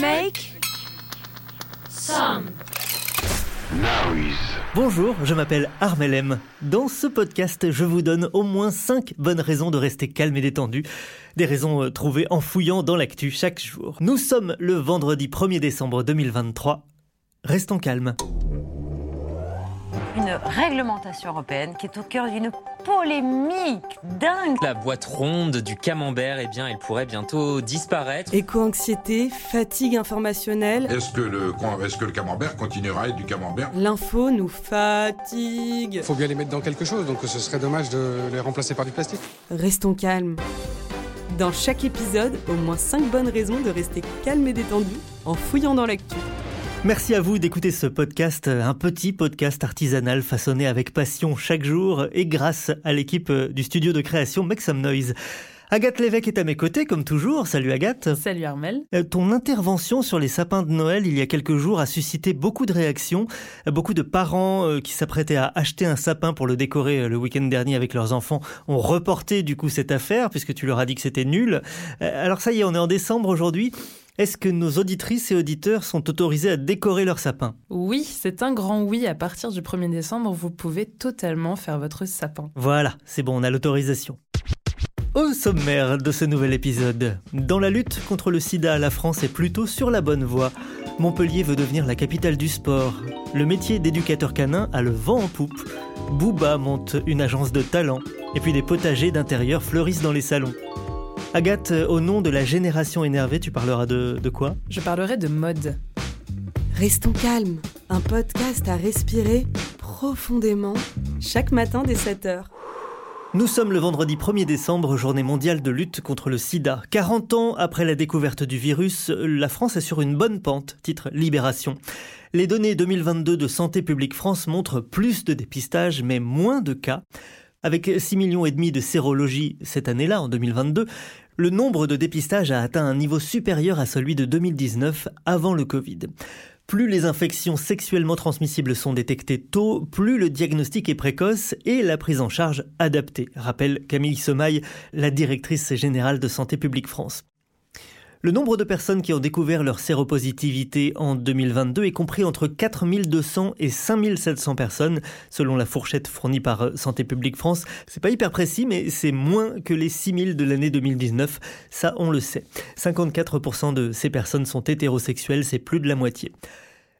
Make some noise. Bonjour, je m'appelle Armelem. Dans ce podcast, je vous donne au moins 5 bonnes raisons de rester calme et détendu. Des raisons euh, trouvées en fouillant dans l'actu chaque jour. Nous sommes le vendredi 1er décembre 2023. Restons calmes une réglementation européenne qui est au cœur d'une polémique dingue. La boîte ronde du camembert, eh bien, elle pourrait bientôt disparaître. Éco-anxiété, fatigue informationnelle. Est-ce que, le, est que le camembert continuera à être du camembert? L'info nous fatigue. Il faut bien les mettre dans quelque chose, donc ce serait dommage de les remplacer par du plastique. Restons calmes. Dans chaque épisode, au moins 5 bonnes raisons de rester calme et détendu en fouillant dans l'actu. Merci à vous d'écouter ce podcast, un petit podcast artisanal façonné avec passion chaque jour et grâce à l'équipe du studio de création Make Some Noise. Agathe Lévesque est à mes côtés, comme toujours. Salut Agathe. Salut Armel. Euh, ton intervention sur les sapins de Noël il y a quelques jours a suscité beaucoup de réactions. Beaucoup de parents euh, qui s'apprêtaient à acheter un sapin pour le décorer euh, le week-end dernier avec leurs enfants ont reporté du coup cette affaire puisque tu leur as dit que c'était nul. Alors ça y est, on est en décembre aujourd'hui. Est-ce que nos auditrices et auditeurs sont autorisés à décorer leur sapin? Oui, c'est un grand oui. À partir du 1er décembre, vous pouvez totalement faire votre sapin. Voilà, c'est bon, on a l'autorisation. Au sommaire de ce nouvel épisode, dans la lutte contre le sida, la France est plutôt sur la bonne voie. Montpellier veut devenir la capitale du sport. Le métier d'éducateur canin a le vent en poupe. Booba monte une agence de talent. Et puis des potagers d'intérieur fleurissent dans les salons. Agathe, au nom de la génération énervée, tu parleras de, de quoi? Je parlerai de mode. Restons calmes, un podcast à respirer profondément chaque matin dès 7h. Nous sommes le vendredi 1er décembre, journée mondiale de lutte contre le sida. 40 ans après la découverte du virus, la France est sur une bonne pente, titre Libération. Les données 2022 de Santé publique France montrent plus de dépistage mais moins de cas. Avec 6 millions et demi de sérologie cette année-là, en 2022, le nombre de dépistages a atteint un niveau supérieur à celui de 2019 avant le Covid. Plus les infections sexuellement transmissibles sont détectées tôt, plus le diagnostic est précoce et la prise en charge adaptée, rappelle Camille Semaille, la directrice générale de Santé publique France. Le nombre de personnes qui ont découvert leur séropositivité en 2022 est compris entre 4200 et 5700 personnes, selon la fourchette fournie par Santé publique France. C'est pas hyper précis, mais c'est moins que les 6000 de l'année 2019. Ça, on le sait. 54% de ces personnes sont hétérosexuelles, c'est plus de la moitié.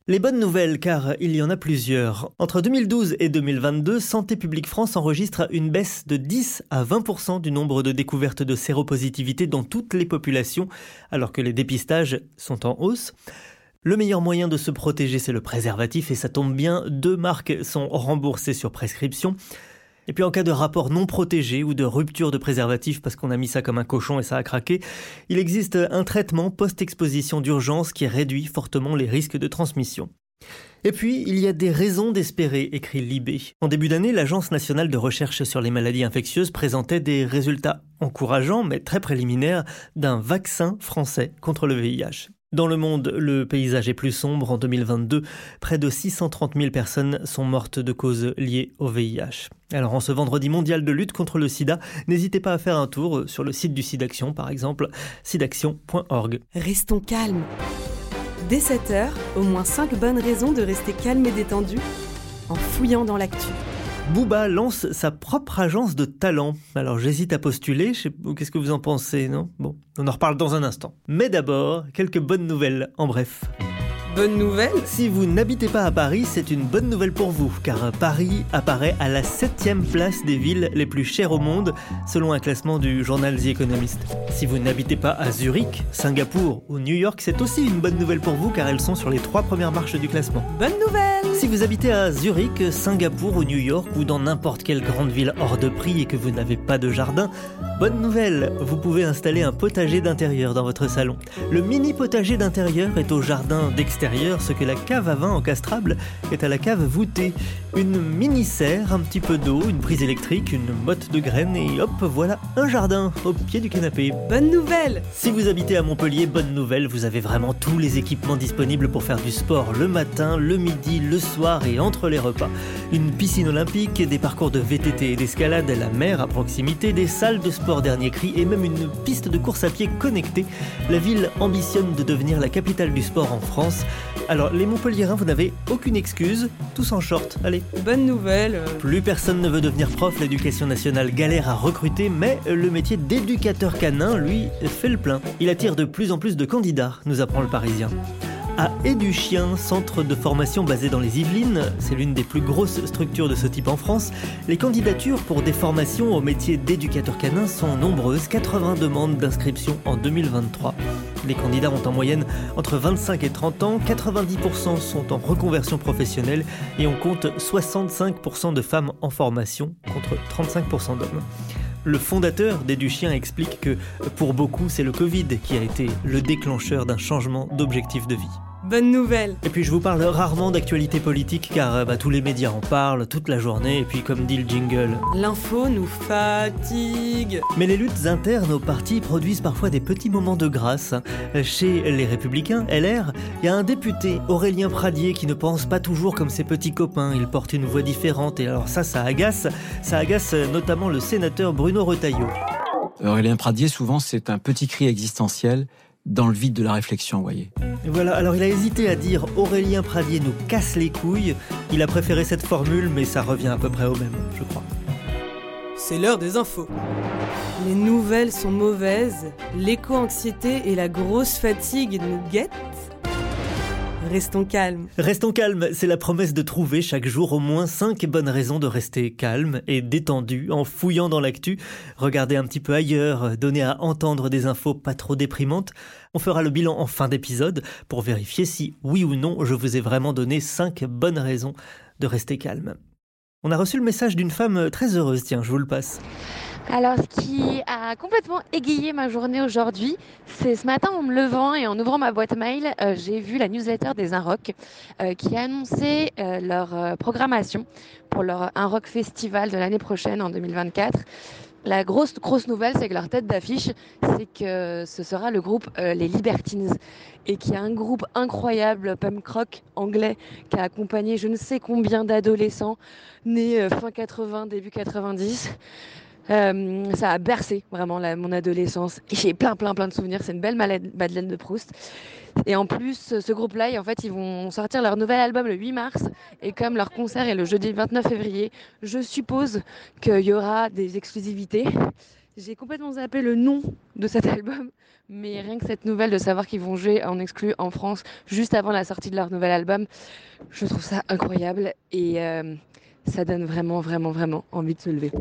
Les bonnes nouvelles, car il y en a plusieurs. Entre 2012 et 2022, Santé publique France enregistre une baisse de 10 à 20% du nombre de découvertes de séropositivité dans toutes les populations, alors que les dépistages sont en hausse. Le meilleur moyen de se protéger, c'est le préservatif, et ça tombe bien, deux marques sont remboursées sur prescription. Et puis en cas de rapport non protégé ou de rupture de préservatif parce qu'on a mis ça comme un cochon et ça a craqué, il existe un traitement post-exposition d'urgence qui réduit fortement les risques de transmission. Et puis, il y a des raisons d'espérer, écrit Libé. En début d'année, l'Agence nationale de recherche sur les maladies infectieuses présentait des résultats encourageants, mais très préliminaires, d'un vaccin français contre le VIH. Dans le monde, le paysage est plus sombre. En 2022, près de 630 000 personnes sont mortes de causes liées au VIH. Alors en ce vendredi mondial de lutte contre le sida, n'hésitez pas à faire un tour sur le site du SIDAction par exemple, sidaction.org. Restons calmes. Dès 7h, au moins 5 bonnes raisons de rester calme et détendu en fouillant dans l'actu. Booba lance sa propre agence de talent. Alors j'hésite à postuler, je sais qu'est-ce que vous en pensez, non? Bon, on en reparle dans un instant. Mais d'abord, quelques bonnes nouvelles, en bref. Bonne nouvelle Si vous n'habitez pas à Paris, c'est une bonne nouvelle pour vous, car Paris apparaît à la septième place des villes les plus chères au monde, selon un classement du journal The Economist. Si vous n'habitez pas à Zurich, Singapour ou New York, c'est aussi une bonne nouvelle pour vous, car elles sont sur les trois premières marches du classement. Bonne nouvelle Si vous habitez à Zurich, Singapour ou New York, ou dans n'importe quelle grande ville hors de prix et que vous n'avez pas de jardin, bonne nouvelle, vous pouvez installer un potager d'intérieur dans votre salon. Le mini potager d'intérieur est au jardin d'extérieur ce que la cave à vin encastrable est à la cave voûtée. Une mini-serre, un petit peu d'eau, une prise électrique, une motte de graines et hop, voilà un jardin au pied du canapé. Bonne nouvelle Si vous habitez à Montpellier, bonne nouvelle, vous avez vraiment tous les équipements disponibles pour faire du sport le matin, le midi, le soir et entre les repas. Une piscine olympique, des parcours de VTT et d'escalade, la mer à proximité, des salles de sport dernier cri et même une piste de course à pied connectée. La ville ambitionne de devenir la capitale du sport en France. Alors, les Montpelliérains, vous n'avez aucune excuse, tous en short, allez. Bonne nouvelle euh, Plus personne ne veut devenir prof, l'éducation nationale galère à recruter, mais le métier d'éducateur canin, lui, fait le plein. Il attire de plus en plus de candidats, nous apprend le Parisien. À Éduchien, centre de formation basé dans les Yvelines, c'est l'une des plus grosses structures de ce type en France, les candidatures pour des formations au métier d'éducateur canin sont nombreuses, 80 demandes d'inscription en 2023. Les candidats ont en moyenne entre 25 et 30 ans, 90% sont en reconversion professionnelle et on compte 65% de femmes en formation contre 35% d'hommes. Le fondateur d'Éduchien explique que pour beaucoup, c'est le Covid qui a été le déclencheur d'un changement d'objectif de vie. Bonne nouvelle Et puis je vous parle rarement d'actualité politique car euh, bah, tous les médias en parlent toute la journée et puis comme dit le jingle. L'info nous fatigue Mais les luttes internes au parti produisent parfois des petits moments de grâce. Chez les Républicains, LR, il y a un député, Aurélien Pradier, qui ne pense pas toujours comme ses petits copains. Il porte une voix différente et alors ça, ça agace. Ça agace notamment le sénateur Bruno Retailleau. Aurélien Pradier, souvent, c'est un petit cri existentiel dans le vide de la réflexion, vous voyez. Voilà, alors il a hésité à dire Aurélien Pradier nous casse les couilles. Il a préféré cette formule, mais ça revient à peu près au même, je crois. C'est l'heure des infos. Les nouvelles sont mauvaises, l'éco-anxiété et la grosse fatigue nous guettent. Restons calmes. Restons calmes, c'est la promesse de trouver chaque jour au moins 5 bonnes raisons de rester calme et détendu en fouillant dans l'actu, regarder un petit peu ailleurs, donner à entendre des infos pas trop déprimantes. On fera le bilan en fin d'épisode pour vérifier si, oui ou non, je vous ai vraiment donné 5 bonnes raisons de rester calme. On a reçu le message d'une femme très heureuse, tiens, je vous le passe. Alors, ce qui a complètement égayé ma journée aujourd'hui, c'est ce matin en me levant et en ouvrant ma boîte mail, euh, j'ai vu la newsletter des Inrock euh, qui a annoncé euh, leur euh, programmation pour leur Inrock Festival de l'année prochaine en 2024. La grosse, grosse nouvelle, c'est que leur tête d'affiche, c'est que ce sera le groupe Les Libertines et qui est un groupe incroyable, punk rock anglais, qui a accompagné je ne sais combien d'adolescents nés fin 80, début 90. Euh, ça a bercé vraiment mon adolescence. J'ai plein, plein, plein de souvenirs. C'est une belle Madeleine de Proust. Et en plus, ce groupe-là, en fait, ils vont sortir leur nouvel album le 8 mars. Et comme leur concert est le jeudi 29 février, je suppose qu'il y aura des exclusivités. J'ai complètement zappé le nom de cet album, mais rien que cette nouvelle de savoir qu'ils vont jouer en exclu en France juste avant la sortie de leur nouvel album, je trouve ça incroyable et euh, ça donne vraiment, vraiment, vraiment envie de se lever.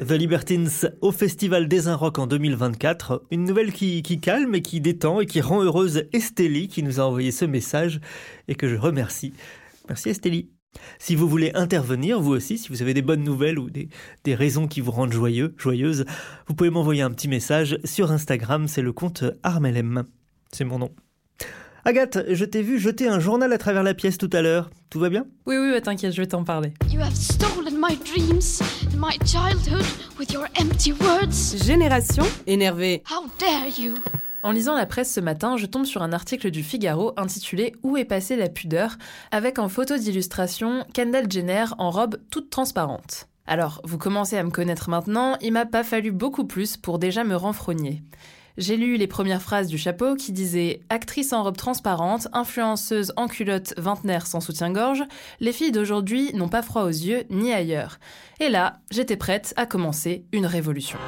The Libertines au Festival des Inrocks en 2024. Une nouvelle qui, calme et qui détend et qui rend heureuse Estélie qui nous a envoyé ce message et que je remercie. Merci Estélie. Si vous voulez intervenir, vous aussi, si vous avez des bonnes nouvelles ou des, des raisons qui vous rendent joyeux, joyeuse, vous pouvez m'envoyer un petit message sur Instagram, c'est le compte Armelem. C'est mon nom. Agathe, je t'ai vu jeter un journal à travers la pièce tout à l'heure. Tout va bien? Oui, oui, bah, t'inquiète, je vais t'en parler. You have stolen my dreams and my childhood with your empty words. Génération énervée. How dare you? En lisant la presse ce matin, je tombe sur un article du Figaro intitulé Où est passée la pudeur? avec en photo d'illustration Kendall Jenner en robe toute transparente. Alors, vous commencez à me connaître maintenant, il m'a pas fallu beaucoup plus pour déjà me renfrogner. J'ai lu les premières phrases du chapeau qui disaient Actrice en robe transparente, influenceuse en culotte vingtenaire sans soutien-gorge, les filles d'aujourd'hui n'ont pas froid aux yeux ni ailleurs. Et là, j'étais prête à commencer une révolution.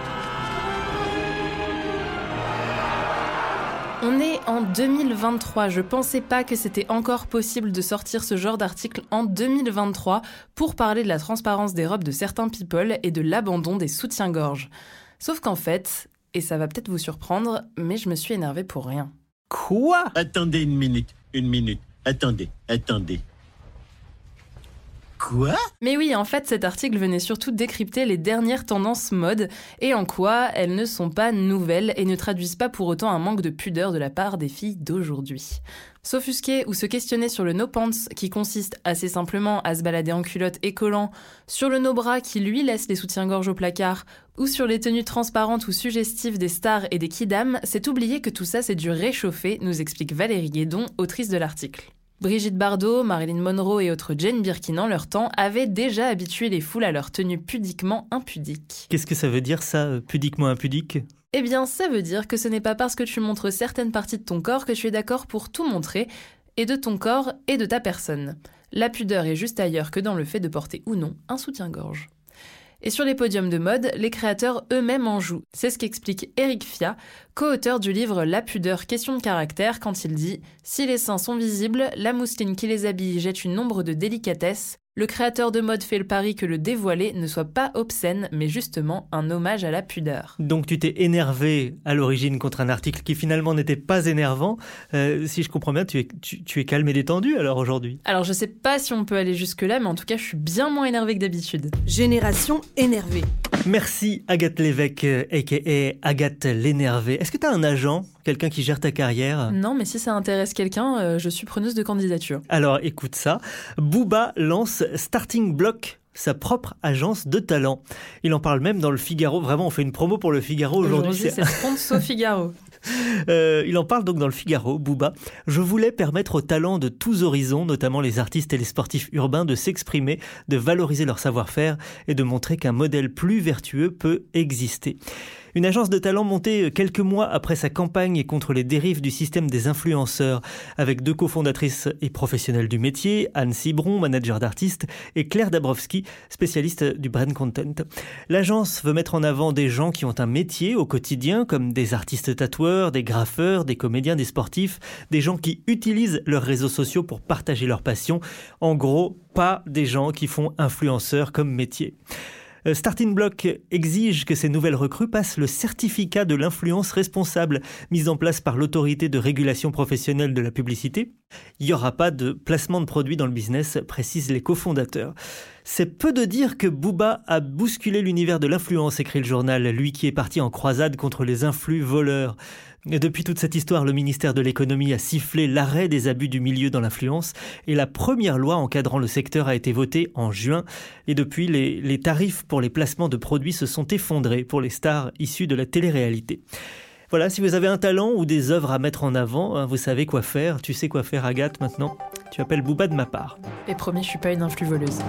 On est en 2023. Je pensais pas que c'était encore possible de sortir ce genre d'article en 2023 pour parler de la transparence des robes de certains people et de l'abandon des soutiens-gorge. Sauf qu'en fait, et ça va peut-être vous surprendre, mais je me suis énervée pour rien. Quoi? Attendez une minute, une minute. Attendez, attendez. Mais oui, en fait, cet article venait surtout décrypter les dernières tendances mode et en quoi elles ne sont pas nouvelles et ne traduisent pas pour autant un manque de pudeur de la part des filles d'aujourd'hui. S'offusquer ou se questionner sur le no pants qui consiste assez simplement à se balader en culotte et collant, sur le no bras qui lui laisse les soutiens-gorge au placard, ou sur les tenues transparentes ou suggestives des stars et des kidams, c'est oublier que tout ça c'est du réchauffé, nous explique Valérie Guédon, autrice de l'article. Brigitte Bardot, Marilyn Monroe et autres Jane Birkin en leur temps avaient déjà habitué les foules à leur tenue pudiquement impudique. Qu'est-ce que ça veut dire ça, euh, pudiquement impudique? Eh bien, ça veut dire que ce n'est pas parce que tu montres certaines parties de ton corps que tu es d'accord pour tout montrer, et de ton corps et de ta personne. La pudeur est juste ailleurs que dans le fait de porter ou non un soutien-gorge. Et sur les podiums de mode, les créateurs eux-mêmes en jouent. C'est ce qu'explique Eric Fia, co-auteur du livre La pudeur, question de caractère, quand il dit Si les seins sont visibles, la mousseline qui les habille jette une ombre de délicatesse, le créateur de mode fait le pari que le dévoilé ne soit pas obscène, mais justement un hommage à la pudeur. Donc tu t'es énervé à l'origine contre un article qui finalement n'était pas énervant. Euh, si je comprends bien, tu es, tu, tu es calme et détendu alors aujourd'hui? Alors je sais pas si on peut aller jusque-là, mais en tout cas je suis bien moins énervé que d'habitude. Génération énervée. Merci Agathe Lévesque, a.k.a. Agathe l'énervée. Est-ce que tu as un agent Quelqu'un qui gère ta carrière? Non, mais si ça intéresse quelqu'un, euh, je suis preneuse de candidature. Alors écoute ça. Booba lance Starting Block sa propre agence de talent. Il en parle même dans le Figaro. Vraiment, on fait une promo pour le Figaro aujourd'hui. Aujourd'hui, c'est sponsor Figaro. Euh, il en parle donc dans le Figaro, Booba. Je voulais permettre aux talents de tous horizons, notamment les artistes et les sportifs urbains, de s'exprimer, de valoriser leur savoir-faire et de montrer qu'un modèle plus vertueux peut exister. Une agence de talent montée quelques mois après sa campagne contre les dérives du système des influenceurs, avec deux cofondatrices et professionnelles du métier, Anne Cibron, manager d'artistes, et Claire Dabrowski, spécialiste du brand content. L'agence veut mettre en avant des gens qui ont un métier au quotidien, comme des artistes tatoueurs, des graffeurs, des comédiens, des sportifs, des gens qui utilisent leurs réseaux sociaux pour partager leur passion. En gros, pas des gens qui font influenceurs comme métier. Euh, Starting Block exige que ces nouvelles recrues passent le certificat de l'influence responsable mis en place par l'autorité de régulation professionnelle de la publicité. Il n'y aura pas de placement de produits dans le business, précisent les cofondateurs. C'est peu de dire que Booba a bousculé l'univers de l'influence, écrit le journal, lui qui est parti en croisade contre les influx voleurs. Depuis toute cette histoire, le ministère de l'économie a sifflé l'arrêt des abus du milieu dans l'influence et la première loi encadrant le secteur a été votée en juin. Et depuis, les, tarifs pour les placements de produits se sont effondrés pour les stars issues de la télé-réalité. Voilà, si vous avez un talent ou des œuvres à mettre en avant, hein, vous savez quoi faire. Tu sais quoi faire, Agathe, maintenant Tu appelles Booba de ma part. Et promis, je suis pas une influe voleuse.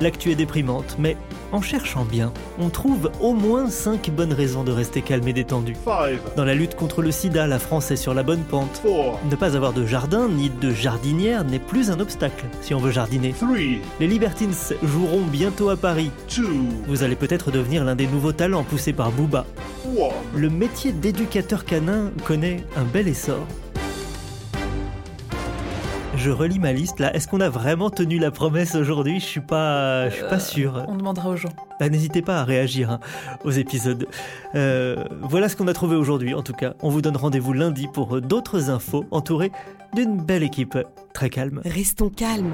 L'actu est déprimante, mais en cherchant bien, on trouve au moins 5 bonnes raisons de rester calme et détendu. Dans la lutte contre le sida, la France est sur la bonne pente. Ne pas avoir de jardin ni de jardinière n'est plus un obstacle si on veut jardiner. Les Libertines joueront bientôt à Paris. Vous allez peut-être devenir l'un des nouveaux talents poussés par Booba. Le métier d'éducateur canin connaît un bel essor. Je relis ma liste là. Est-ce qu'on a vraiment tenu la promesse aujourd'hui? Je suis pas, je suis pas sûr. On demandera aux gens. Bah, N'hésitez pas à réagir hein, aux épisodes. Euh, voilà ce qu'on a trouvé aujourd'hui en tout cas. On vous donne rendez-vous lundi pour d'autres infos entourées d'une belle équipe très calme. Restons calmes.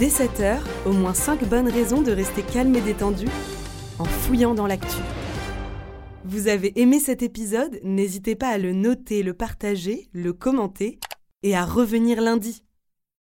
Dès 7h, au moins 5 bonnes raisons de rester calme et détendu en fouillant dans l'actu. Vous avez aimé cet épisode? N'hésitez pas à le noter, le partager, le commenter et à revenir lundi.